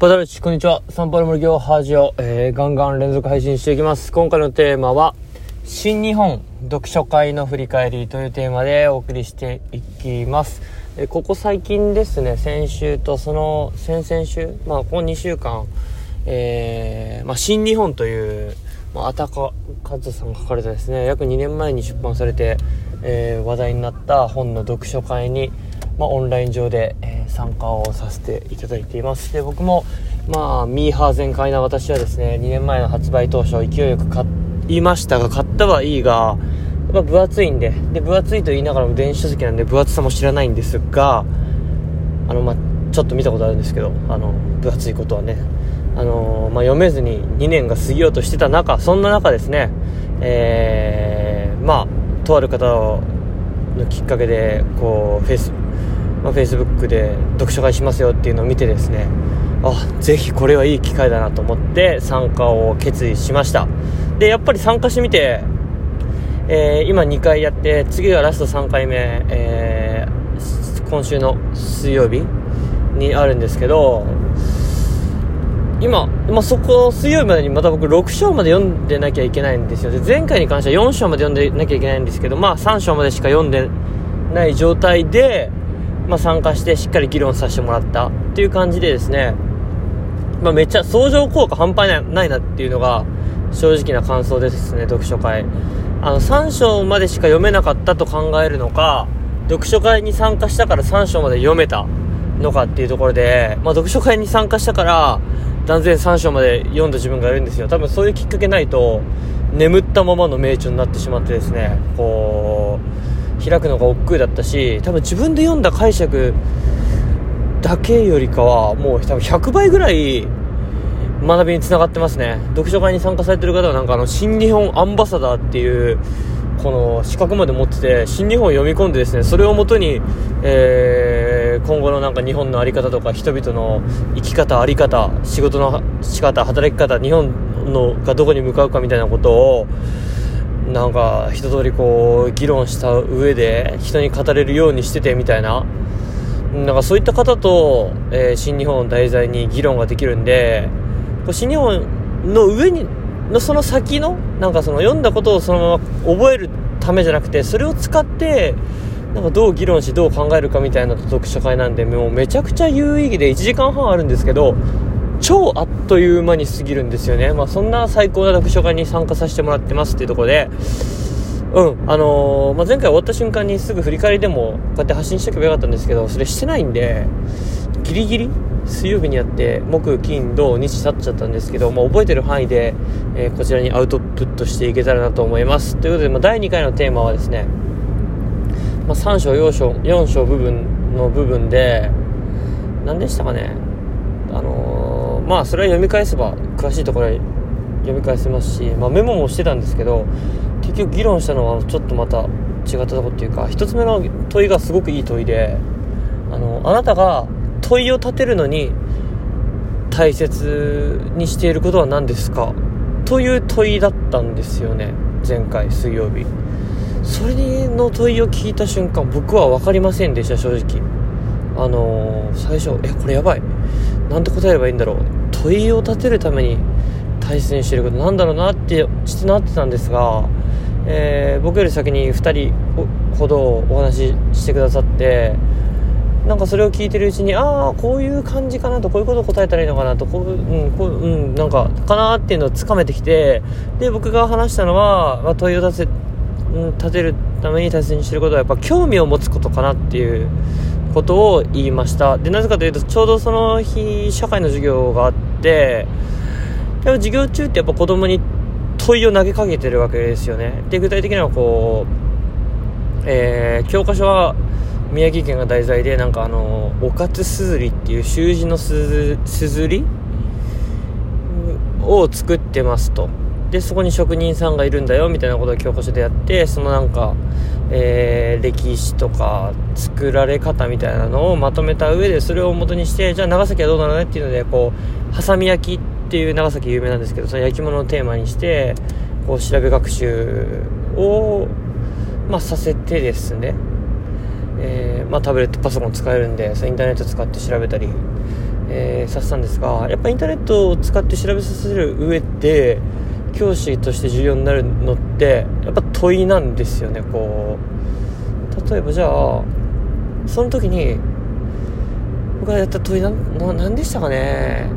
パタルチ、こんにちは。サンパル森行ハージオ、えー、ガンガン連続配信していきます。今回のテーマは、新日本読書会の振り返りというテーマでお送りしていきます。えー、ここ最近ですね、先週とその先々週、まあ、この2週間、えー、まあ、新日本という、まあ、あたかかずさんが書かれたですね、約2年前に出版されて、えー、話題になった本の読書会に、まあ、オンライン上で、えー、参加をさせていただいています。で僕もまあミーハー全開な私はですね2年前の発売当初勢いよく買いましたが買ったはいいがやっぱ分厚いんでで分厚いと言いながらも電子書籍なんで分厚さも知らないんですがあのまあちょっと見たことあるんですけどあの分厚いことはね。あのまあ、読めずに2年が過ぎようとしてた中そんな中ですねえー、まあとある方のきっかけでこうフェイスまあ、Facebook で読書会しますよっていうのを見てですねあぜひこれはいい機会だなと思って参加を決意しました。でやっぱり参加してみて、えー、今2回やって次がラスト3回目、えー、今週の水曜日にあるんですけど今、まあ、そこ水曜日までにまた僕6章まで読んでなきゃいけないんですよ。で前回に関しては4章まで読んでなきゃいけないんですけどまあ3章までしか読んでない状態でまあ、参加してしっかり議論させてもらったっていう感じでですね、まあ、めっちゃ相乗効果半端ないなっていうのが正直な感想ですね、読書会。あの、3章までしか読めなかったと考えるのか、読書会に参加したから3章まで読めたのかっていうところで、まあ、読書会に参加したから、断然3章まで読んだ自分がいるんですよ。多分そういうきっかけないと、眠ったままの名著になってしまってですね、こう、開くのが億劫だったし多分自分で読んだ解釈だけよりかはもう多分100倍ぐらい学びにつながってますね。読書会に参加されてる方はなんかあの新日本アンバサダーっていうこの資格まで持ってて新日本を読み込んでですねそれをもとに、えー、今後のなんか日本の在り方とか人々の生き方あり方仕事の仕方働き方日本のがどこに向かうかみたいなことをなんか一通りこう議論した上で人に語れるようにしててみたいな。なんかそういった方と、えー、新日本を題材に議論ができるんで新日本の上にのその先のなんかその読んだことをそのまま覚えるためじゃなくてそれを使ってなんかどう議論しどう考えるかみたいな読書会なんでもうめちゃくちゃ有意義で1時間半あるんですけど超あっという間に過ぎるんですよね。まあ、そんな最高な読書会に参加させてもらってますっていうところで、うん、あのー、まあ、前回終わった瞬間にすぐ振り返りでもこうやって発信しておけばよかったんですけど、それしてないんで、ギリギリ水曜日にやって、木、金、土、日経っちゃったんですけど、まあ、覚えてる範囲で、えー、こちらにアウトプットしていけたらなと思います。ということで、まあ、第2回のテーマはですね、まあ、3章、4章、4章部分の部分で、何でしたかね、あのまあそれは読み返せば詳しいところは読み返せますし、まあ、メモもしてたんですけど結局議論したのはちょっとまた違ったとこっていうか1つ目の問いがすごくいい問いであのあなたが問いを立てるのに大切にしていることは何ですか？という問いだったんですよね前回水曜日。それの問いを聞いた瞬間僕は分かりませんでした正直。あのー、最初えこれやばい。なんて答えればいいんだろう。問いを立てるために大切にしてることなんだろうなってしてなってたんですが、えー、僕より先に2人ほどお話ししてくださってなんかそれを聞いてるうちにああこういう感じかなとこういうことを答えたらいいのかなとこう,、うんこううん、なんかかなっていうのをつかめてきてで僕が話したのは、まあ、問いを立て,、うん、立てるために大切にしてることはやっぱ興味を持つことかなっていうことを言いました。でなぜかというとちょうどその日社会の授業があってやっぱ授業中ってやっぱ子供に問いを投げかけてるわけですよね。で具体的にはこう、えー、教科書は宮城県が題材でなんかあのおかつすずりっていう習字のすずりを作ってますと。でそこに職人さんがいるんだよみたいなことを教科書でやってそのなんか、えー、歴史とか作られ方みたいなのをまとめた上でそれを元にしてじゃあ長崎はどうなのねっていうのでこうハサミ焼きっていう長崎有名なんですけどその焼き物をテーマにしてこう調べ学習を、まあ、させてですね、えー、まあ、タブレットパソコン使えるんでそインターネット使って調べたりえー、させたんですがやっぱインターネットを使って調べさせる上で教師として重要になるのってやっぱ問いなんですよねこう。例えばじゃあその時に僕がやった問いなん何でしたかね、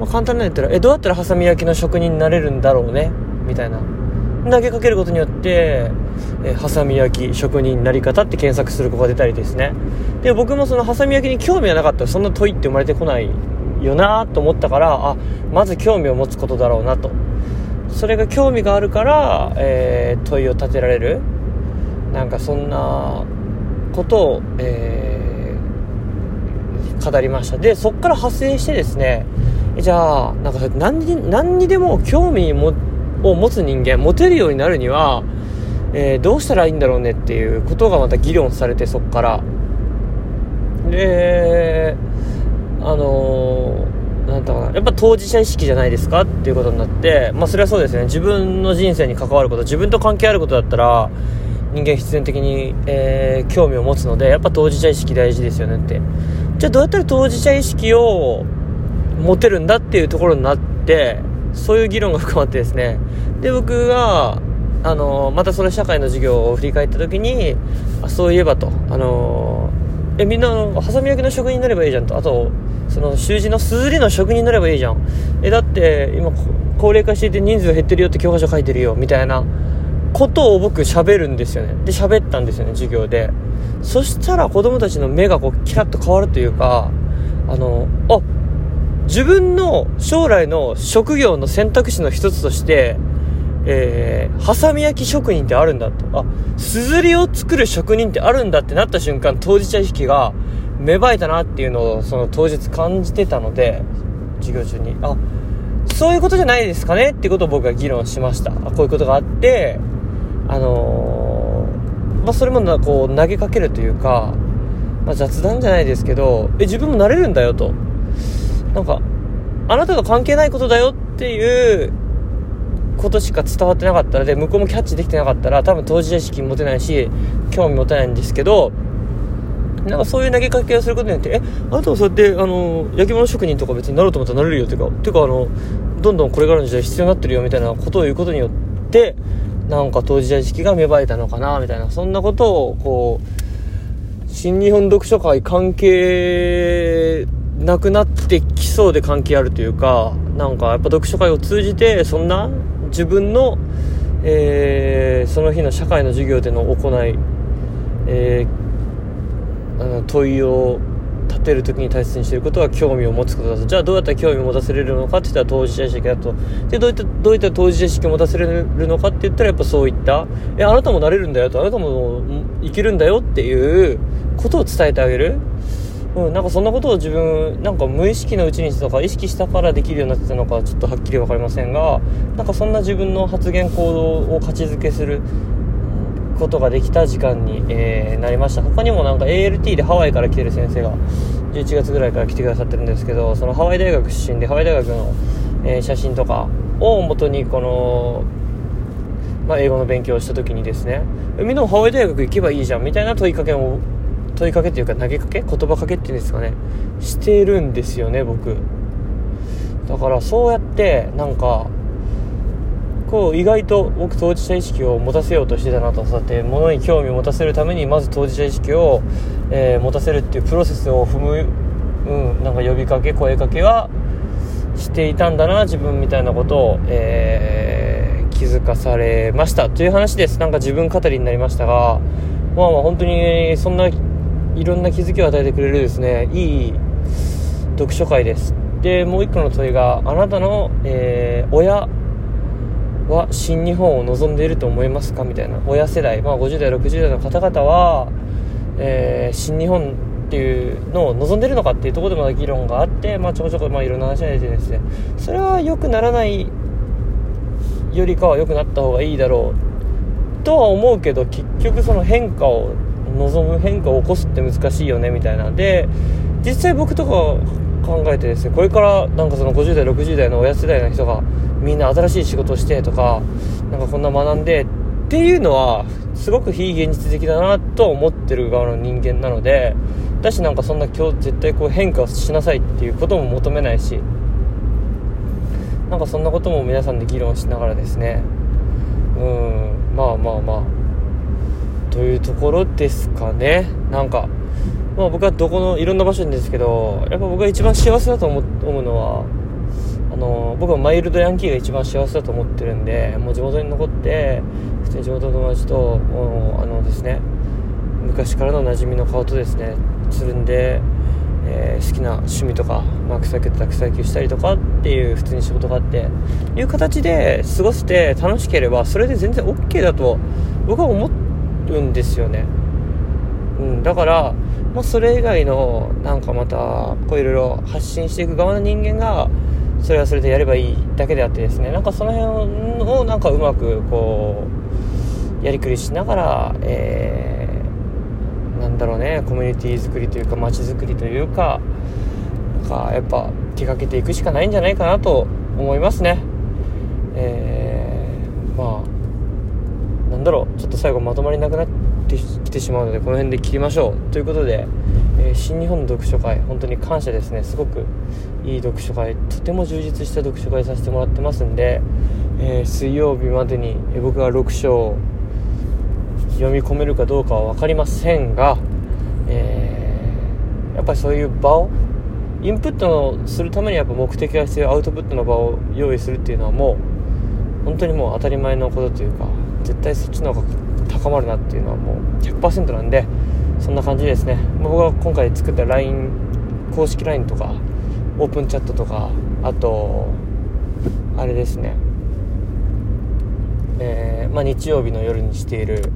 まあ、簡単な言ったらえどうやったらハサミ焼きの職人になれるんだろうね。みたいな。投げかけることによってえハサミ焼き職人になり方って検索する子が出たりですね。で僕もそのハサミ焼きに興味がなかったらそんな問いって生まれてこないよなと思ったからあまず興味を持つことだろうなと。それが興味があるから、えー、問いを立てられる。なんかそんなことを、えー、語りました。でそこから派生してですねじゃあなんか何に何にでも興味もを持つ人間持てるようになるにはえー、どうしたらいいんだろうねっていうことがまた議論されてそこから。であの、なんだろうな。やっぱ当事者意識じゃないですか？っていうことになって。まあそれはそうですね。自分の人生に関わること。自分と関係あることだったら人間必然的に、えー、興味を持つのでやっぱ当事者意識大事ですよねって。じゃあどうやったら当事者意識を持てるんだっていうところになってそういう議論が深まってですね。で僕があのまたその社会の授業を振り返った時にあそういえばと。あのえみんなハサミ焼きの職人になればいいじゃんと。あとその習字のすずりの職人になればいいじゃん。えだって今高齢化していて人数減ってるよって教科書書いてるよみたいなことを僕喋るんですよね。で喋ったんですよね授業で。そしたら子供たちの目がこうキラッと変わるというかあのあ自分の将来の職業の選択肢の一つとしてえー、ハサミ焼き職人ってあるんだと。あ、すずりを作る職人ってあるんだってなった瞬間、当事者意識が芽生えたなっていうのを、その当日感じてたので、授業中に。あ、そういうことじゃないですかねってことを僕は議論しました。あこういうことがあって、あのー、まあ、それもな、こう、投げかけるというか、まあ、雑談じゃないですけど、え、自分もなれるんだよと。なんか、あなたと関係ないことだよっていうことしか伝わってなかったらで向こうもキャッチできてなかったら多分当事者意識持てないし興味持てないんですけどなんかそういう投げかけをすることによってえあなたはそうやってあの焼き物職人とか別になろうと思ったらなれるよっていうかていうかあのどんどんこれからの時代必要になってるよみたいなことを言うことによってなんか当事者意識が芽生えたのかなみたいなそんなことをこう新日本読書会関係なくなってきそうで関係あるというかなんかやっぱ読書会を通じてそんな自分の、えー、その日の社会の授業での行い、えー、あの問いを立てる時に大切にしていることは興味を持つことだと。じゃあどうやったら興味を持たせれるのかって言ったら当事者意識だと。でどういったどういった当事者意識を持たせれるのかって言ったらやっぱそういった。えあなたもなれるんだよと。あなたも生きるんだよっていうことを伝えてあげる。うん、なんかそんなことを自分なんか無意識のうちにとか意識したからできるようになってたのかちょっとはっきり分かりませんがなんかそんな自分の発言行動を価値づけすることができた時間に、えー、なりました。他にもなんか ALT でハワイから来てる先生が11月ぐらいから来てくださってるんですけどそのハワイ大学出身でハワイ大学の、えー、写真とかを元にこの、まあ、英語の勉強をした時にですねみんなもハワイ大学行けばいいじゃんみたいな問いかけを問いかけっていうか投げかけ？言葉かけっていうんですかね。してるんですよね僕。だからそうやってなんかこう意外と僕当事者意識を持たせようとしてたなとそうやって物に興味を持たせるためにまず当事者意識を、えー、持たせるっていうプロセスを踏む、うん、なんか呼びかけ声かけはしていたんだな自分みたいなことを、えー、気づかされました。という話です。なんか自分語りになりましたがまあまあ本当にそんないろんな気づきを与えてくれるですねいい読書会です。でもう一個の問いがあなたの、えー、親は新日本を望んでいると思いますか？みたいな。親世代、まあ、50代60代の方々は、えー、新日本っていうのを望んでるのかっていうところでまだ議論があって、まあ、ちょこちょこまあいろんな話が出てですね。それは良くならないよりかは良くなった方がいいだろうとは思うけど結局その変化を望む変化を起こすって難しいよねみたいなで実際僕とか考えてですねこれからなんかその50代60代の親世代の人がみんな新しい仕事をしてとかなんかこんな学んでっていうのはすごく非現実的だなと思ってる側の人間なのでだしなんかそんな今日絶対こう変化しなさいっていうことも求めないしなんかそんなことも皆さんで議論しながらですね。うんまあまあまあ。というところですかね。なんか、まあ、僕はどこのいろんな場所にですけどやっぱ僕が一番幸せだと思うのはあの僕はマイルドヤンキーが一番幸せだと思ってるんでもう地元に残って普通に地元の友達とあのですね昔からの馴染みの顔とですねつるんでえー、好きな趣味とか、まあ、草木と草野球したりとかっていう普通に仕事があっていう形で過ごせて楽しければそれで全然 OK だと僕は思っうんですよね、うん、だからもうそれ以外のなんかまたこういろいろ発信していく側の人間がそれはそれでやればいいだけであってですね。なんかその辺をなんかうまくこうやりくりしながら、えーなんだろうね。コミュニティ作りというか街づくりというかなんかやっぱ手掛けていくしかないんじゃないかなと思いますね。えー、まあだろうちょっと最後まとまりなくなってきてしまうのでこの辺で切りましょう。ということで、えー、新日本の読書会本当に感謝ですね。すごくいい読書会とても充実した読書会させてもらってますんで、えー、水曜日までに僕が6章読み込めるかどうかは分かりませんが、えー、やっぱりそういう場をインプットのするためにやっぱ目的が必要アウトプットの場を用意するっていうのはもう本当にもう当たり前のことというか絶対そっちの方が高まるなっていうのはもう100%なんでそんな感じですね。僕が今回作った LINE 公式 LINE とかオープンチャットとかあとあれですね。えー、まあ、日曜日の夜にしている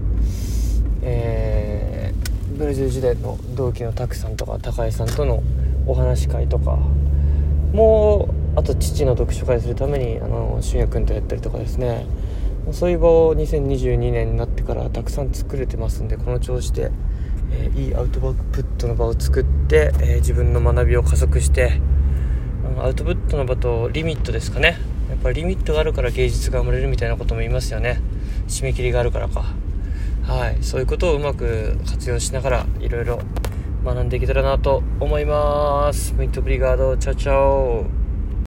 えー、ブルジル時代の同期の拓さんとか高井さんとのお話会とかもうあと父の読書会するためにあの俊也君とやったりとかですね。そういう場を2022年になってからたくさん作れてますんでこの調子で、えー、いいアウトプットの場を作って、えー、自分の学びを加速してアウトプットの場とリミットですかね。やっぱりリミットがあるから芸術が生まれるみたいなことも言いますよね。締め切りがあるからか。はい、そういうことをうまく活用しながらいろいろ学んでいけたらなと思います。ミットブリガード、チャチャオ。